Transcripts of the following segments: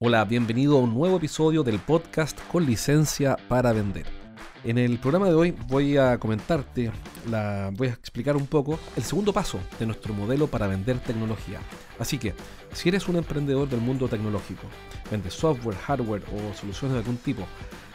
Hola, bienvenido a un nuevo episodio del podcast con licencia para vender. En el programa de hoy voy a comentarte, la, voy a explicar un poco el segundo paso de nuestro modelo para vender tecnología. Así que, si eres un emprendedor del mundo tecnológico, vendes software, hardware o soluciones de algún tipo,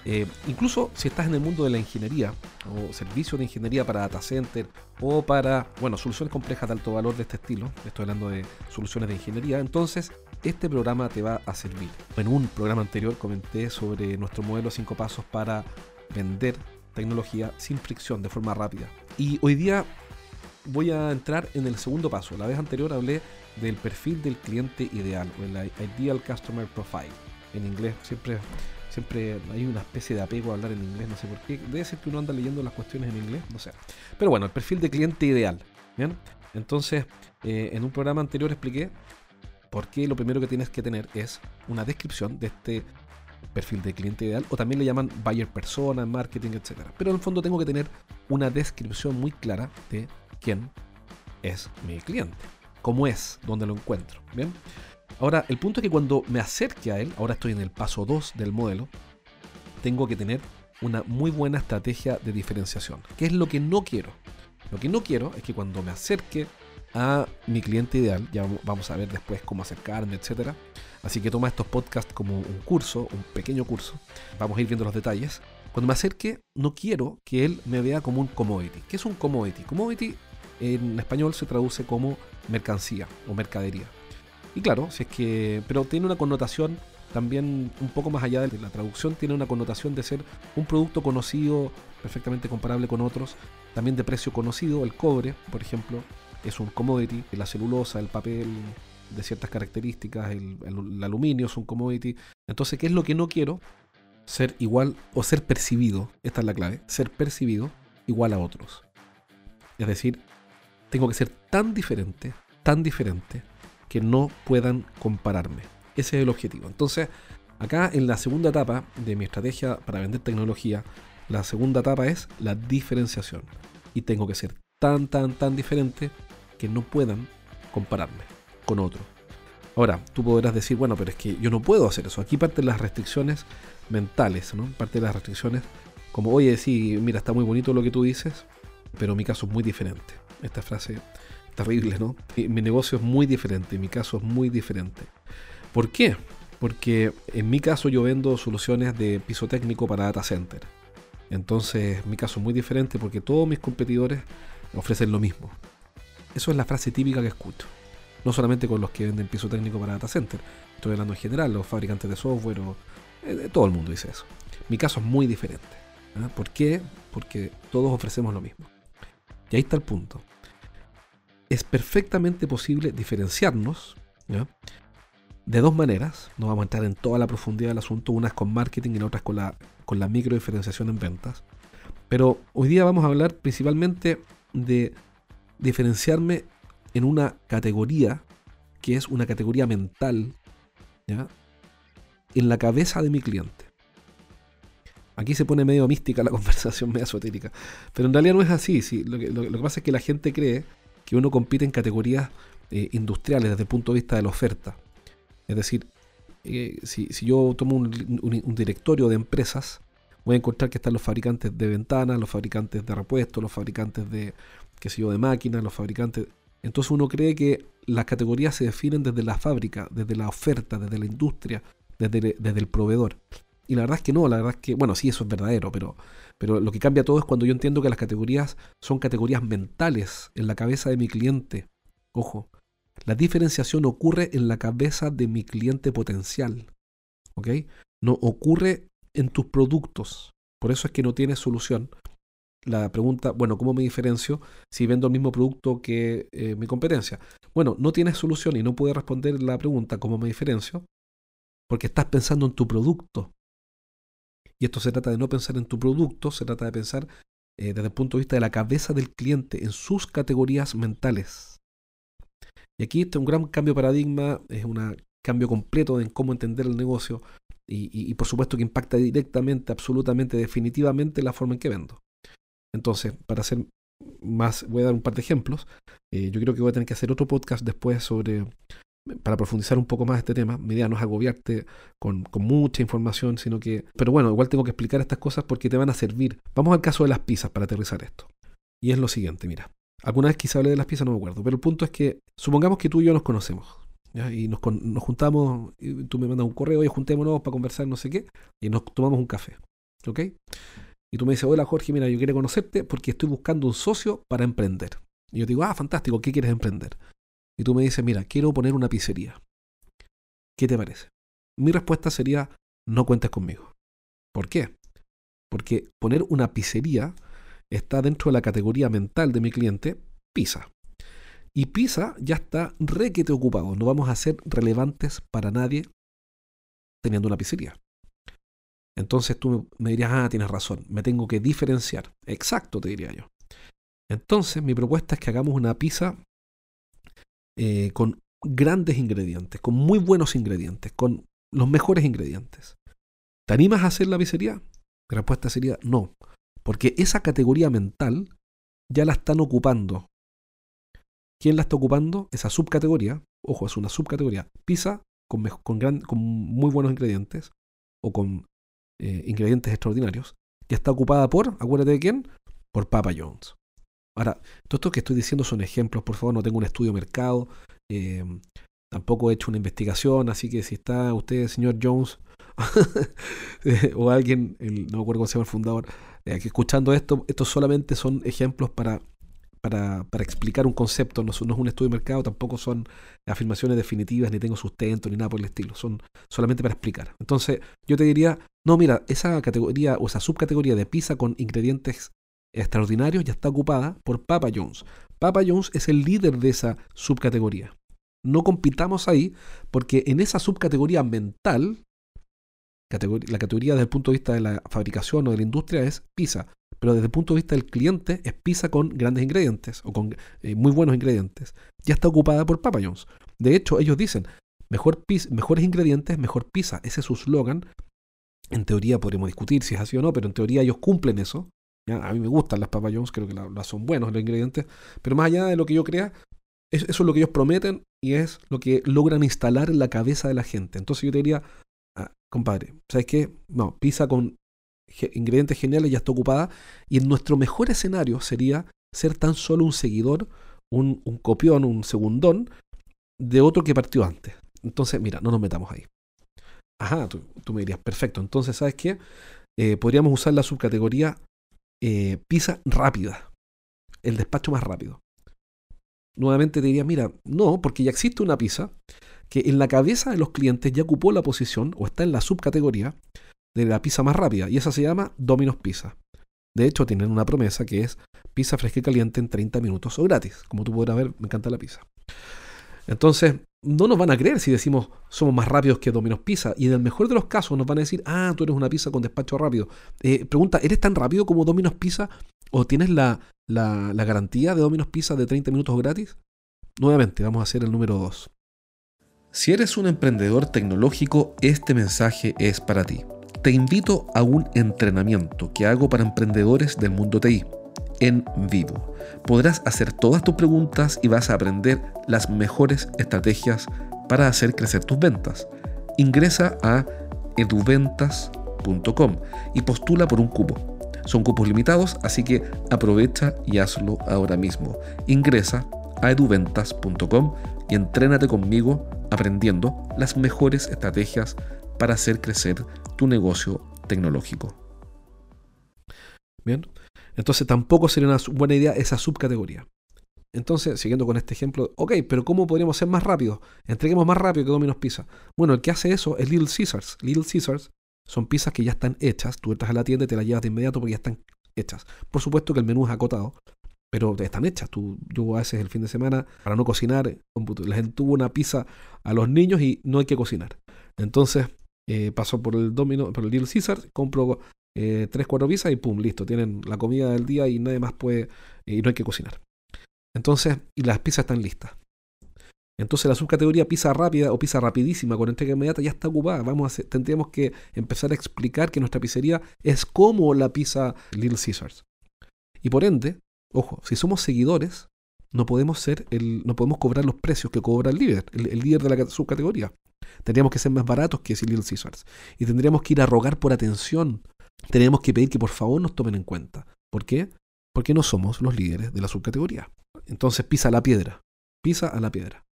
eh, incluso si estás en el mundo de la ingeniería o servicios de ingeniería para data center o para, bueno, soluciones complejas de alto valor de este estilo, estoy hablando de soluciones de ingeniería, entonces este programa te va a servir. En un programa anterior comenté sobre nuestro modelo 5 pasos para vender tecnología sin fricción, de forma rápida. Y hoy día voy a entrar en el segundo paso. La vez anterior hablé del perfil del cliente ideal o el Ideal Customer Profile. En inglés siempre, siempre hay una especie de apego a hablar en inglés, no sé por qué. Debe ser que uno anda leyendo las cuestiones en inglés, no sé. Pero bueno, el perfil de cliente ideal. ¿bien? Entonces, eh, en un programa anterior expliqué por qué lo primero que tienes que tener es una descripción de este perfil de cliente ideal, o también le llaman buyer persona, marketing, etc. Pero en el fondo tengo que tener una descripción muy clara de quién es mi cliente, cómo es, dónde lo encuentro. Bien. Ahora, el punto es que cuando me acerque a él, ahora estoy en el paso 2 del modelo, tengo que tener una muy buena estrategia de diferenciación. ¿Qué es lo que no quiero? Lo que no quiero es que cuando me acerque a mi cliente ideal. Ya vamos a ver después cómo acercarme, etcétera. Así que toma estos podcasts como un curso, un pequeño curso. Vamos a ir viendo los detalles. Cuando me acerque, no quiero que él me vea como un commodity. ¿Qué es un commodity? Commodity en español se traduce como mercancía o mercadería. Y claro, si es que. Pero tiene una connotación también un poco más allá de la traducción, tiene una connotación de ser un producto conocido, perfectamente comparable con otros, también de precio conocido, el cobre, por ejemplo, es un commodity, la celulosa, el papel de ciertas características, el, aluminio es un commodity. Entonces, ¿qué es lo que no quiero? Ser igual o ser percibido, esta es la clave, ser percibido igual a otros. Es decir, tengo que ser tan diferente, tan diferente, que no puedan compararme. Ese es el objetivo. Entonces, acá en la segunda etapa de mi estrategia para vender tecnología, la segunda etapa es la diferenciación. Y tengo que ser tan, tan, tan diferente que no puedan compararme con otro. Ahora, tú podrás decir, bueno, pero es que yo no puedo hacer eso. Aquí parten las restricciones mentales, ¿no? Parte de las restricciones como, oye, sí, mira, está muy bonito lo que tú dices, pero mi caso es muy diferente. Esta frase terrible, ¿no? Mi negocio es muy diferente, mi caso es muy diferente. ¿Por qué? Porque en mi caso yo vendo soluciones de piso técnico para data center. Entonces mi caso es muy diferente porque todos mis competidores ofrecen lo mismo. Eso es la frase típica que escucho. No solamente con los que venden piso técnico para data center. Estoy hablando en general, los fabricantes de software o eh, todo el mundo dice eso. Mi caso es muy diferente. ¿ah? ¿Por qué? Porque todos ofrecemos lo mismo. Y ahí está el punto. Es perfectamente posible diferenciarnos de dos maneras. No vamos a entrar en toda la profundidad del asunto, unas con marketing y otras con la, con la micro diferenciación en ventas. Pero hoy día vamos a hablar principalmente de diferenciarme en una categoría que es una categoría mental, en la cabeza de mi cliente. Aquí se pone medio mística la conversación, medio esotérica. Pero en realidad no es así. Lo, que, pasa es que la gente cree que uno compite en categorías eh, industriales desde el punto de vista de la oferta. Es decir, eh, si, yo tomo un, directorio de empresas, voy a encontrar que están los fabricantes de ventanas, los fabricantes de repuestos, los fabricantes de, qué sé yo, de máquinas, los fabricantes. Entonces uno cree que las categorías se definen desde la fábrica, desde la oferta, desde la industria, desde, desde el proveedor. Y la verdad es que no, la verdad es que, bueno, sí, eso es verdadero, pero, pero lo que cambia todo es cuando yo entiendo que las categorías son categorías mentales en la cabeza de mi cliente. Ojo, la diferenciación ocurre en la cabeza de mi cliente potencial. ¿Ok? No ocurre en tus productos. Por eso es que no tienes solución la pregunta, bueno, ¿cómo me diferencio si vendo el mismo producto que eh, mi competencia? Bueno, no tienes solución y no puedes responder la pregunta, ¿cómo me diferencio? Porque estás pensando en tu producto. Y esto se trata de no pensar en tu producto, se trata de pensar eh, desde el punto de vista de la cabeza del cliente, en sus categorías mentales. Y aquí está un gran cambio de paradigma, es un cambio completo en cómo entender el negocio y, por supuesto que impacta directamente, absolutamente, definitivamente la forma en que vendo. Entonces, para hacer más, voy a dar un par de ejemplos. Eh, yo creo que voy a tener que hacer otro podcast después sobre para profundizar un poco más este tema. Mi idea no es agobiarte con, mucha información, sino que... Pero bueno, igual tengo que explicar estas cosas porque te van a servir. Vamos al caso de las pizzas para aterrizar esto. Y es lo siguiente, mira. Alguna vez quise hablar de las pizzas, no me acuerdo. Pero el punto es que supongamos que tú y yo nos conocemos. Y nos, juntamos, y tú me mandas un correo y juntémonos para conversar, no sé qué, y nos tomamos un café. ¿Ok? Y tú me dices, hola Jorge, mira, yo quiero conocerte porque estoy buscando un socio para emprender. Y yo digo, ah, fantástico, ¿qué quieres emprender? Y tú me dices, mira, quiero poner una pizzería. ¿Qué te parece? Mi respuesta sería, no cuentes conmigo. ¿Por qué? Porque poner una pizzería está dentro de la categoría mental de mi cliente, pizza. Y pizza ya está requete ocupado. No vamos a ser relevantes para nadie teniendo una pizzería. Entonces tú me dirías, ah, tienes razón, me tengo que diferenciar. Exacto, te diría yo. Entonces mi propuesta es que hagamos una pizza eh, con grandes ingredientes, con muy buenos ingredientes, con los mejores ingredientes. ¿Te animas a hacer la pizzería? Mi respuesta sería no, porque esa categoría mental ya la están ocupando. ¿Quién la está ocupando? Esa subcategoría, ojo, es una subcategoría, pizza con, con, con muy buenos ingredientes o con eh, ingredientes extraordinarios, ya está ocupada por, acuérdate de quién, por Papa Jones. Ahora, todo esto que estoy diciendo son ejemplos, por favor, no tengo un estudio de mercado, eh, tampoco he hecho una investigación, así que si está usted, señor Jones, o alguien, no me acuerdo cómo se llama el fundador, eh, que escuchando esto, estos solamente son ejemplos para, para, para explicar un concepto, no, no, es un estudio de mercado, tampoco son afirmaciones definitivas, ni tengo sustento, ni nada por el estilo, son solamente para explicar. Entonces, yo te diría, no, mira, esa categoría o esa subcategoría de pizza con ingredientes extraordinarios ya está ocupada por Papa Jones. Papa Jones es el líder de esa subcategoría. No compitamos ahí porque en esa subcategoría mental, la categoría desde el punto de vista de la fabricación o de la industria es pizza, pero desde el punto de vista del cliente es pizza con grandes ingredientes o con eh, muy buenos ingredientes. Ya está ocupada por Papa Jones. De hecho, ellos dicen, mejor mejores ingredientes, mejor pizza. Ese es su slogan. En teoría podremos discutir si es así o no, pero en teoría ellos cumplen eso. A mí me gustan las Papa creo que las son buenos los ingredientes, pero más allá de lo que yo crea, eso es lo que ellos prometen y es lo que logran instalar en la cabeza de la gente. Entonces yo te diría, ah, compadre, ¿sabes qué? No, pizza con ingredientes geniales ya está ocupada y en nuestro mejor escenario sería ser tan solo un seguidor, un, copión, un segundón de otro que partió antes. Entonces, mira, no nos metamos ahí. Ajá, tú, me dirías, perfecto. Entonces, ¿sabes qué? Eh, podríamos usar la subcategoría eh, pizza rápida, el despacho más rápido. Nuevamente te diría, mira, no, porque ya existe una pizza que en la cabeza de los clientes ya ocupó la posición o está en la subcategoría de la pizza más rápida y esa se llama Domino's Pizza. De hecho, tienen una promesa que es pizza fresca y caliente en 30 minutos o gratis. Como tú podrás ver, me encanta la pizza. Entonces, no nos van a creer si decimos somos más rápidos que Domino's Pizza. Y en el mejor de los casos nos van a decir, ah, tú eres una pizza con despacho rápido. Eh, pregunta, ¿eres tan rápido como Domino's Pizza? ¿O tienes la, la, garantía de Domino's Pizza de 30 minutos gratis? Nuevamente, vamos a hacer el número 2. Si eres un emprendedor tecnológico, este mensaje es para ti. Te invito a un entrenamiento que hago para emprendedores del mundo TI en vivo. Podrás hacer todas tus preguntas y vas a aprender las mejores estrategias para hacer crecer tus ventas. Ingresa a eduventas.com y postula por un cupo. Son cupos limitados, así que aprovecha y hazlo ahora mismo. Ingresa a eduventas.com y entrénate conmigo aprendiendo las mejores estrategias para hacer crecer tu negocio tecnológico. Bien, entonces tampoco sería una buena idea esa subcategoría. Entonces, siguiendo con este ejemplo, ok, pero ¿cómo podríamos ser más rápidos? Entreguemos más rápido que Domino's Pizza. Bueno, el que hace eso es Little Caesars. Little Caesars son pizzas que ya están hechas. Tú entras a la tienda y te las llevas de inmediato porque ya están hechas. Por supuesto que el menú es acotado, pero están hechas. Tú, yo a veces el fin de semana, para no cocinar, les entuvo una pizza a los niños y no hay que cocinar. Entonces, eh, paso por el Domino, por el Little Caesar, compro eh, 3, 4 pizzas y pum, listo, tienen la comida del día y nadie más puede, y no hay que cocinar. Entonces, y las pizzas están listas. Entonces la subcategoría pizza rápida o pizza rapidísima con entrega inmediata ya está ocupada. Vamos a tendríamos que empezar a explicar que nuestra pizzería es como la pizza Little Caesars. Y por ende, ojo, si somos seguidores, no podemos ser el, no podemos cobrar los precios que cobra el líder, el, líder de la subcategoría. Tendríamos que ser más baratos que si Little Caesars. Y tendríamos que ir a rogar por atención. Tendríamos que pedir que por favor nos tomen en cuenta. ¿Por qué? Porque no somos los líderes de la subcategoría. Entonces pisa la piedra. Pisa a la piedra.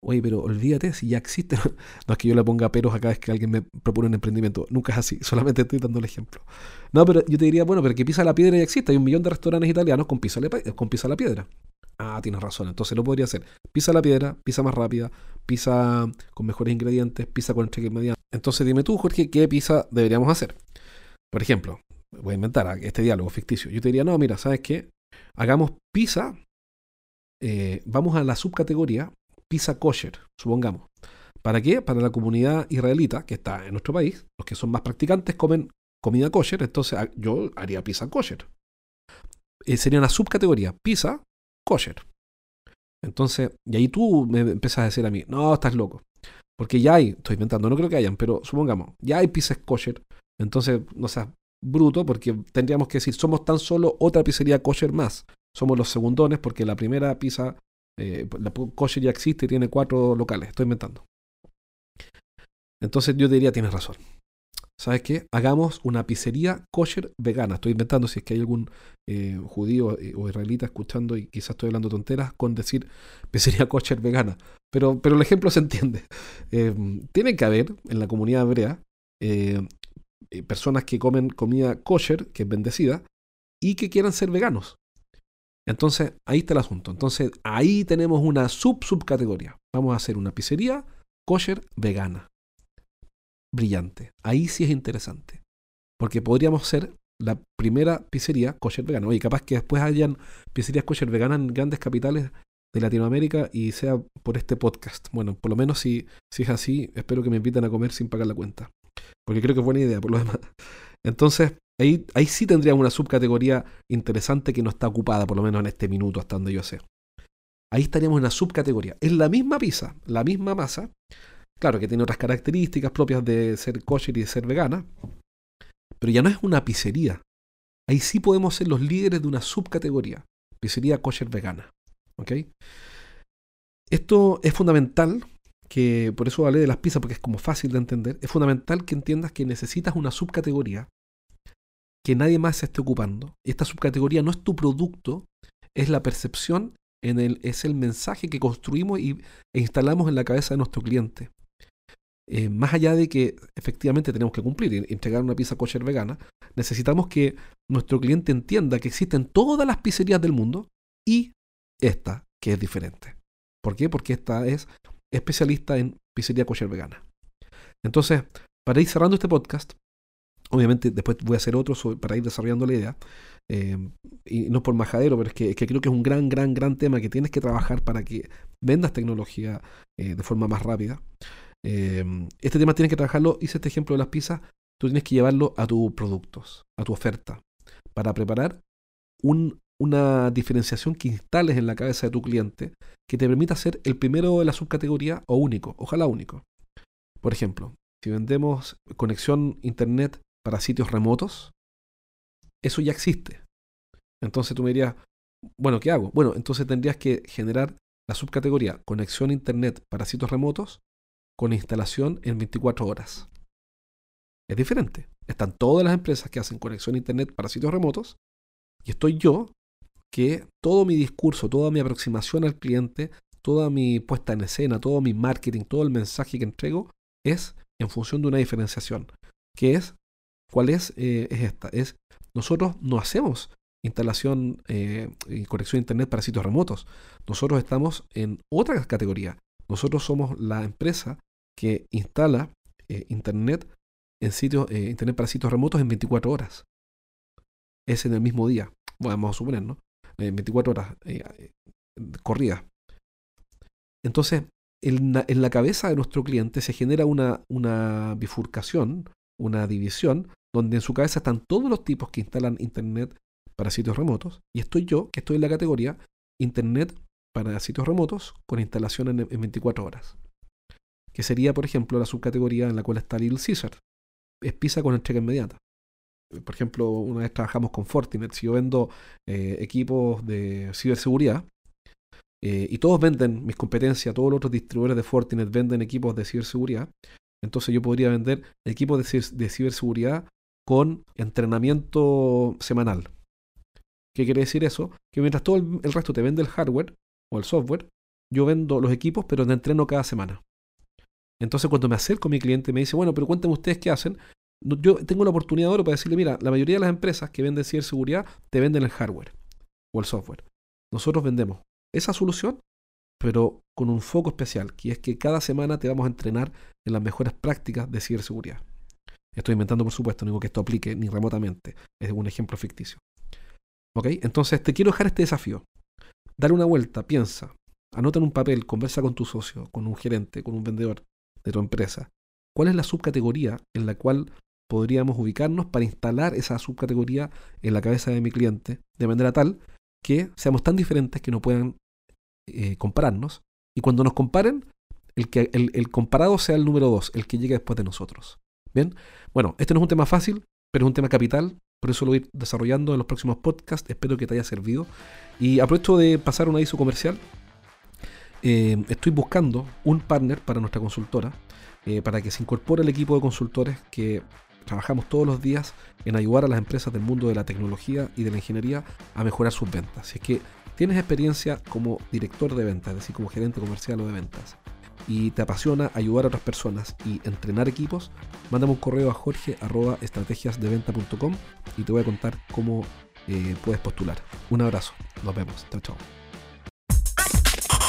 Oye, pero olvídate si ya existe. No es que yo le ponga peros a cada vez que alguien me propone un emprendimiento. Nunca es así. Solamente estoy dando el ejemplo. No, pero yo te diría, bueno, pero que pisa la piedra ya existe. Hay un millón de restaurantes italianos con pisa, con pisa la piedra. Ah, tienes razón. Entonces lo podría hacer. Pisa la piedra, pisa más rápida, pisa con mejores ingredientes, pisa con entrega inmediata. Entonces dime tú, Jorge, ¿qué pizza deberíamos hacer? Por ejemplo, voy a inventar este diálogo ficticio. Yo te diría, no, mira, ¿sabes qué? Hagamos pizza. Eh, vamos a la subcategoría pizza kosher, supongamos. ¿Para qué? Para la comunidad israelita que está en nuestro país. Los que son más practicantes comen comida kosher, entonces ah, yo haría pizza kosher. Eh, sería una subcategoría, pizza kosher. Entonces, y ahí tú me empiezas a decir a mí, no, estás loco. Porque ya hay, estoy inventando, no creo que hayan, pero supongamos, ya hay pizzas kosher. Entonces, no seas bruto, porque tendríamos que decir, somos tan solo otra pizzería kosher más. Somos los segundones, porque la primera pizza, eh, la kosher ya existe y tiene cuatro locales. Estoy inventando. Entonces yo diría, tienes razón. ¿Sabes qué? Hagamos una pizzería kosher vegana. Estoy inventando si es que hay algún eh, judío eh, o israelita escuchando y quizás estoy hablando tonteras con decir pizzería kosher vegana. Pero, pero el ejemplo se entiende. Eh, tiene que haber en la comunidad hebrea personas que comen comida kosher, que es bendecida, y que quieran ser veganos. Entonces, ahí está el asunto. Entonces, ahí tenemos una sub-subcategoría. Vamos a hacer una pizzería kosher vegana brillante. Ahí sí es interesante. Porque podríamos ser la primera pizzería kosher vegana. Oye, capaz que después hayan pizzerías kosher veganas en grandes capitales de Latinoamérica y sea por este podcast. Bueno, por lo menos si, si es así, espero que me inviten a comer sin pagar la cuenta. Porque creo que es buena idea, por lo demás. Entonces, ahí, ahí sí tendríamos una subcategoría interesante que no está ocupada, por lo menos en este minuto, hasta donde yo sé. Ahí estaríamos en una subcategoría. Es la misma pizza, la misma masa, Claro que tiene otras características propias de ser kosher y de ser vegana, pero ya no es una pizzería. Ahí sí podemos ser los líderes de una subcategoría, pizzería kosher vegana. ¿Ok? Esto es fundamental, que por eso hablé de las pizzas, porque es como fácil de entender. Es fundamental que entiendas que necesitas una subcategoría que nadie más se esté ocupando. Esta subcategoría no es tu producto, es la percepción, en el, es el mensaje que construimos y, e instalamos en la cabeza de nuestro cliente. Eh, más allá de que efectivamente tenemos que cumplir y entregar una pizza kosher vegana, necesitamos que nuestro cliente entienda que existen todas las pizzerías del mundo y esta, que es diferente. ¿Por qué? Porque esta es especialista en pizzería kosher vegana. Entonces, para ir cerrando este podcast, obviamente después voy a hacer otro para ir desarrollando la idea, eh, y no por majadero, pero es que, creo que es un gran, gran, gran tema que tienes que trabajar para que vendas tecnología eh, de forma más rápida. Em, este tema tienes que trabajarlo, hice este ejemplo de las pizzas, tú tienes que llevarlo a tus productos, a tu oferta, para preparar una diferenciación que instales en la cabeza de tu cliente que te permita ser el primero de la subcategoría o único, ojalá único. Por ejemplo, si vendemos conexión internet para sitios remotos, eso ya existe. Entonces tú me dirías, bueno, ¿qué hago? Bueno, entonces tendrías que generar la subcategoría conexión internet para sitios remotos con instalación en 24 horas. Es diferente. Están todas las empresas que hacen conexión a Internet para sitios remotos y estoy yo que todo mi discurso, toda mi aproximación al cliente, toda mi puesta en escena, todo mi marketing, todo el mensaje que entrego es en función de una diferenciación. que es? ¿Cuál es? Eh, es esta. Es nosotros no hacemos instalación eh, y conexión a Internet para sitios remotos. Nosotros estamos en otra categoría. Nosotros somos la empresa que instala eh, Internet en sitios, eh, Internet para sitios remotos en 24 horas. Es en el mismo día. vamos a suponer, ¿no? En 24 horas eh, corridas. Entonces, en la, cabeza de nuestro cliente se genera una, una bifurcación, una división, donde en su cabeza están todos los tipos que instalan Internet para sitios remotos, y estoy yo, que estoy en la categoría Internet para sitios remotos con instalación en, 24 horas. Que sería, por ejemplo, la subcategoría en la cual está Little Caesar. Es pizza con entrega inmediata. Por ejemplo, una vez trabajamos con Fortinet. Si yo vendo eh, equipos de ciberseguridad, eh, y todos venden mis competencias, todos los otros distribuidores de Fortinet venden equipos de ciberseguridad, entonces yo podría vender equipos de, ciberseguridad con entrenamiento semanal. ¿Qué quiere decir eso? Que mientras todo el, resto te vende el hardware o el software, yo vendo los equipos, pero te entreno cada semana. Entonces cuando me acerco a mi cliente me dice, bueno, pero cuéntenme ustedes qué hacen. Yo tengo la oportunidad ahora para decirle, mira, la mayoría de las empresas que venden ciberseguridad te venden el hardware o el software. Nosotros vendemos esa solución, pero con un foco especial, que es que cada semana te vamos a entrenar en las mejores prácticas de ciberseguridad. Estoy inventando, por supuesto, no digo que esto aplique ni remotamente, es un ejemplo ficticio. ¿Ok? Entonces te quiero dejar este desafío. Dale una vuelta, piensa, anota en un papel, conversa con tu socio, con un gerente, con un vendedor de tu empresa. ¿Cuál es la subcategoría en la cual podríamos ubicarnos para instalar esa subcategoría en la cabeza de mi cliente de manera tal que seamos tan diferentes que no puedan eh, compararnos. Y cuando nos comparen, el, que, el, comparado sea el número 2, el que llegue después de nosotros. Bien, bueno, este no es un tema fácil, pero es un tema capital. Por eso lo voy desarrollando en los próximos podcasts. Espero que te haya servido. Y aprovecho de pasar un aviso comercial. Eh, estoy buscando un partner para nuestra consultora, eh, para que se incorpore al equipo de consultores que trabajamos todos los días en ayudar a las empresas del mundo de la tecnología y de la ingeniería a mejorar sus ventas. Si es que tienes experiencia como director de ventas, es decir, como gerente comercial o de ventas, y te apasiona ayudar a otras personas y entrenar equipos, mándame un correo a jorge.estrategiasdeventa.com y te voy a contar cómo eh, puedes postular. Un abrazo, nos vemos, chao, chao.